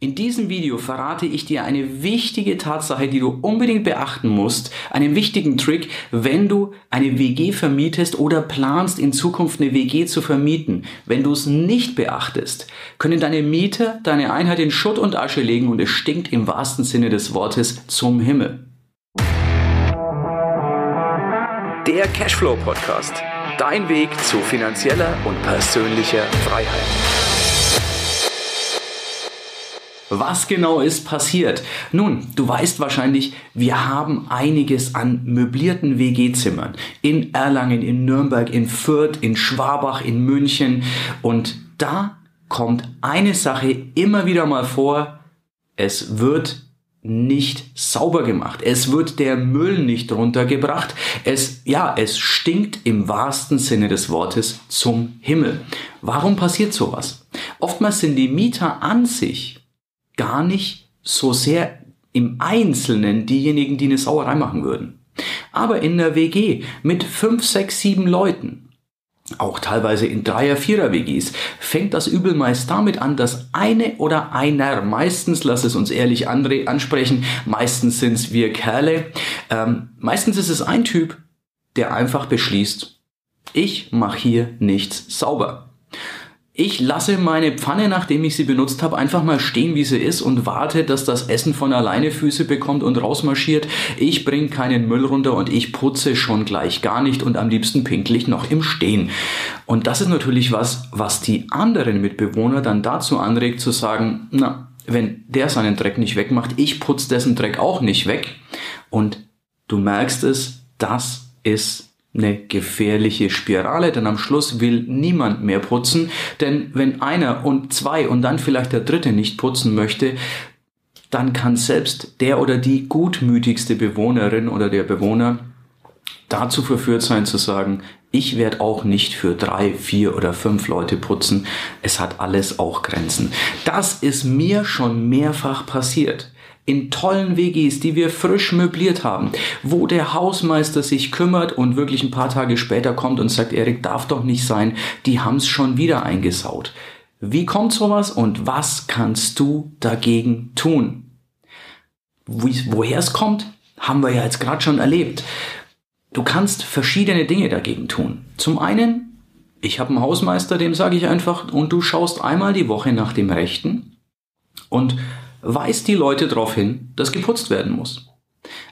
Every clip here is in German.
In diesem Video verrate ich dir eine wichtige Tatsache, die du unbedingt beachten musst, einen wichtigen Trick, wenn du eine WG vermietest oder planst in Zukunft eine WG zu vermieten. Wenn du es nicht beachtest, können deine Mieter deine Einheit in Schutt und Asche legen und es stinkt im wahrsten Sinne des Wortes zum Himmel. Der Cashflow Podcast. Dein Weg zu finanzieller und persönlicher Freiheit. Was genau ist passiert? Nun, du weißt wahrscheinlich, wir haben einiges an möblierten WG-Zimmern in Erlangen, in Nürnberg, in Fürth, in Schwabach, in München und da kommt eine Sache immer wieder mal vor. Es wird nicht sauber gemacht. Es wird der Müll nicht runtergebracht. Es, ja, es stinkt im wahrsten Sinne des Wortes zum Himmel. Warum passiert sowas? Oftmals sind die Mieter an sich gar nicht so sehr im Einzelnen diejenigen, die eine Sauerei machen würden. Aber in der WG mit fünf, sechs, sieben Leuten, auch teilweise in Dreier-, Vierer-WGs, fängt das Übel meist damit an, dass eine oder einer, meistens, lass es uns ehrlich ansprechen, meistens sind es wir Kerle, ähm, meistens ist es ein Typ, der einfach beschließt, ich mache hier nichts sauber. Ich lasse meine Pfanne, nachdem ich sie benutzt habe, einfach mal stehen, wie sie ist und warte, dass das Essen von alleine Füße bekommt und rausmarschiert. Ich bringe keinen Müll runter und ich putze schon gleich gar nicht und am liebsten pinklich noch im Stehen. Und das ist natürlich was, was die anderen Mitbewohner dann dazu anregt zu sagen, na, wenn der seinen Dreck nicht wegmacht, ich putze dessen Dreck auch nicht weg. Und du merkst es, das ist eine gefährliche Spirale, denn am Schluss will niemand mehr putzen, denn wenn einer und zwei und dann vielleicht der dritte nicht putzen möchte, dann kann selbst der oder die gutmütigste Bewohnerin oder der Bewohner dazu verführt sein zu sagen, ich werde auch nicht für drei, vier oder fünf Leute putzen. Es hat alles auch Grenzen. Das ist mir schon mehrfach passiert in tollen WGs, die wir frisch möbliert haben, wo der Hausmeister sich kümmert und wirklich ein paar Tage später kommt und sagt, Erik, darf doch nicht sein, die haben's schon wieder eingesaut. Wie kommt sowas und was kannst du dagegen tun? Woher es kommt, haben wir ja jetzt gerade schon erlebt. Du kannst verschiedene Dinge dagegen tun. Zum einen, ich habe einen Hausmeister, dem sage ich einfach, und du schaust einmal die Woche nach dem Rechten und weist die Leute darauf hin, dass geputzt werden muss.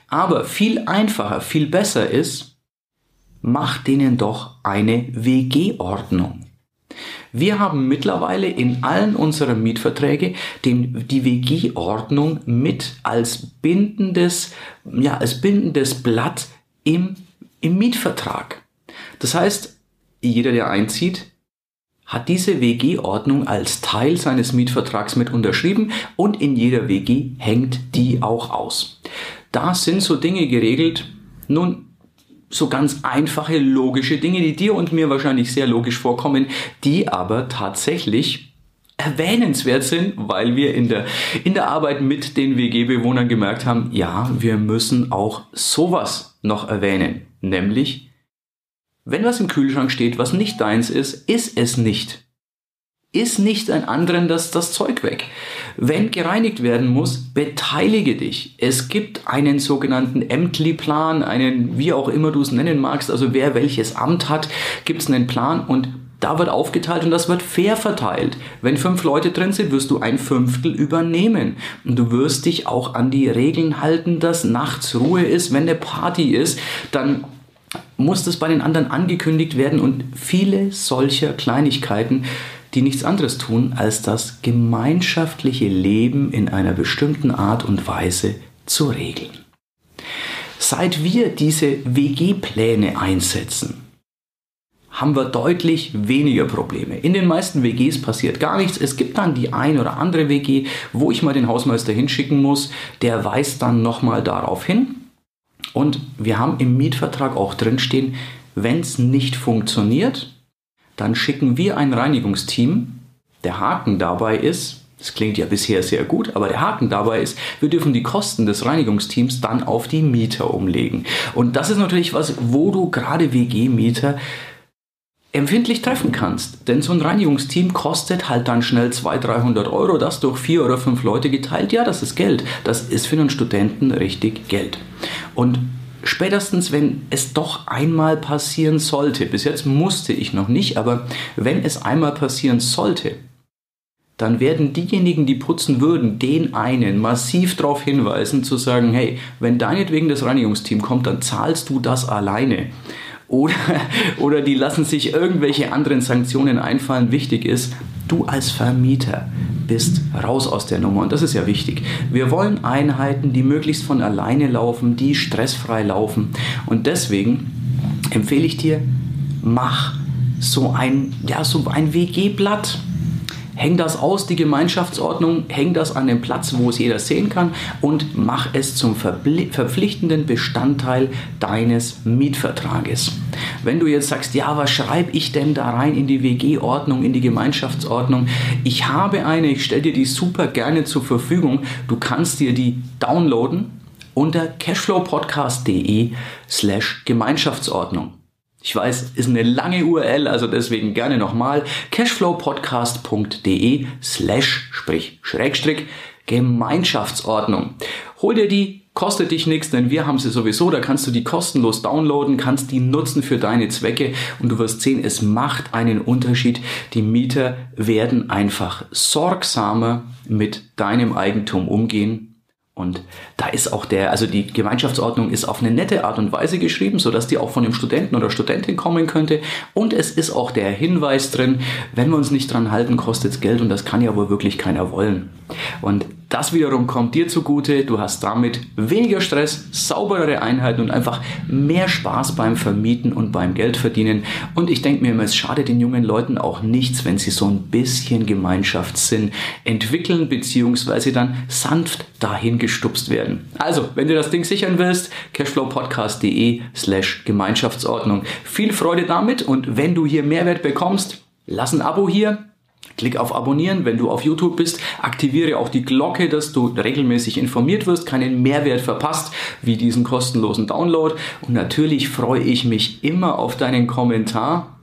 Aber viel einfacher, viel besser ist, macht denen doch eine WG-Ordnung. Wir haben mittlerweile in allen unseren Mietverträge den, die WG-Ordnung mit als bindendes, ja, als bindendes Blatt im, im Mietvertrag. Das heißt, jeder, der einzieht, hat diese WG-Ordnung als Teil seines Mietvertrags mit unterschrieben und in jeder WG hängt die auch aus. Da sind so Dinge geregelt, nun so ganz einfache, logische Dinge, die dir und mir wahrscheinlich sehr logisch vorkommen, die aber tatsächlich erwähnenswert sind, weil wir in der, in der Arbeit mit den WG-Bewohnern gemerkt haben, ja, wir müssen auch sowas noch erwähnen, nämlich wenn was im Kühlschrank steht, was nicht deins ist, ist es nicht. Ist nicht ein anderen das, das Zeug weg. Wenn gereinigt werden muss, beteilige dich. Es gibt einen sogenannten Ämtli-Plan, einen, wie auch immer du es nennen magst, also wer welches Amt hat, gibt es einen Plan und da wird aufgeteilt und das wird fair verteilt. Wenn fünf Leute drin sind, wirst du ein Fünftel übernehmen. Und du wirst dich auch an die Regeln halten, dass nachts Ruhe ist. Wenn eine Party ist, dann muss das bei den anderen angekündigt werden und viele solcher Kleinigkeiten, die nichts anderes tun, als das gemeinschaftliche Leben in einer bestimmten Art und Weise zu regeln. Seit wir diese WG-Pläne einsetzen, haben wir deutlich weniger Probleme. In den meisten WGs passiert gar nichts. Es gibt dann die ein oder andere WG, wo ich mal den Hausmeister hinschicken muss. Der weist dann nochmal darauf hin. Und wir haben im Mietvertrag auch drinstehen, wenn es nicht funktioniert, dann schicken wir ein Reinigungsteam. Der Haken dabei ist, das klingt ja bisher sehr gut, aber der Haken dabei ist, wir dürfen die Kosten des Reinigungsteams dann auf die Mieter umlegen. Und das ist natürlich was, wo du gerade WG-Mieter empfindlich treffen kannst. Denn so ein Reinigungsteam kostet halt dann schnell 200, 300 Euro. Das durch vier oder fünf Leute geteilt, ja, das ist Geld. Das ist für einen Studenten richtig Geld. Und spätestens, wenn es doch einmal passieren sollte, bis jetzt musste ich noch nicht, aber wenn es einmal passieren sollte, dann werden diejenigen, die putzen würden, den einen massiv darauf hinweisen, zu sagen, hey, wenn deinetwegen das Reinigungsteam kommt, dann zahlst du das alleine. Oder, oder die lassen sich irgendwelche anderen Sanktionen einfallen. Wichtig ist, du als Vermieter bist raus aus der Nummer. Und das ist ja wichtig. Wir wollen Einheiten, die möglichst von alleine laufen, die stressfrei laufen. Und deswegen empfehle ich dir, mach so ein, ja, so ein WG-Blatt Häng das aus, die Gemeinschaftsordnung, häng das an den Platz, wo es jeder sehen kann und mach es zum verpflichtenden Bestandteil deines Mietvertrages. Wenn du jetzt sagst, ja, was schreibe ich denn da rein in die WG-Ordnung, in die Gemeinschaftsordnung? Ich habe eine, ich stelle dir die super gerne zur Verfügung. Du kannst dir die downloaden unter cashflowpodcast.de slash Gemeinschaftsordnung. Ich weiß, ist eine lange URL, also deswegen gerne nochmal cashflowpodcast.de slash, sprich Schrägstrick, Gemeinschaftsordnung. Hol dir die, kostet dich nichts, denn wir haben sie sowieso, da kannst du die kostenlos downloaden, kannst die nutzen für deine Zwecke und du wirst sehen, es macht einen Unterschied. Die Mieter werden einfach sorgsamer mit deinem Eigentum umgehen und da ist auch der, also die Gemeinschaftsordnung ist auf eine nette Art und Weise geschrieben, sodass die auch von dem Studenten oder Studentin kommen könnte. Und es ist auch der Hinweis drin, wenn wir uns nicht dran halten, kostet es Geld und das kann ja wohl wirklich keiner wollen. Und das wiederum kommt dir zugute. Du hast damit weniger Stress, sauberere Einheiten und einfach mehr Spaß beim Vermieten und beim Geldverdienen. Und ich denke mir immer, es schadet den jungen Leuten auch nichts, wenn sie so ein bisschen Gemeinschaftssinn entwickeln bzw. dann sanft dahin gestupst werden. Also, wenn du das Ding sichern willst, cashflowpodcast.de slash Gemeinschaftsordnung. Viel Freude damit und wenn du hier Mehrwert bekommst, lass ein Abo hier Klick auf Abonnieren, wenn du auf YouTube bist. Aktiviere auch die Glocke, dass du regelmäßig informiert wirst, keinen Mehrwert verpasst, wie diesen kostenlosen Download. Und natürlich freue ich mich immer auf deinen Kommentar.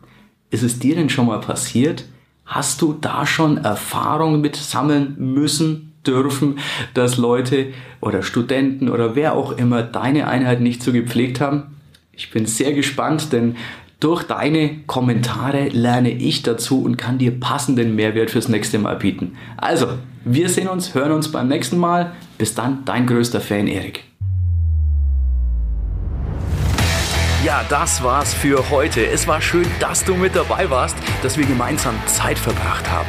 Ist es dir denn schon mal passiert? Hast du da schon Erfahrungen mit sammeln müssen, dürfen, dass Leute oder Studenten oder wer auch immer deine Einheit nicht so gepflegt haben? Ich bin sehr gespannt, denn durch deine Kommentare lerne ich dazu und kann dir passenden Mehrwert fürs nächste Mal bieten. Also, wir sehen uns, hören uns beim nächsten Mal. Bis dann, dein größter Fan Erik. Ja, das war's für heute. Es war schön, dass du mit dabei warst, dass wir gemeinsam Zeit verbracht haben.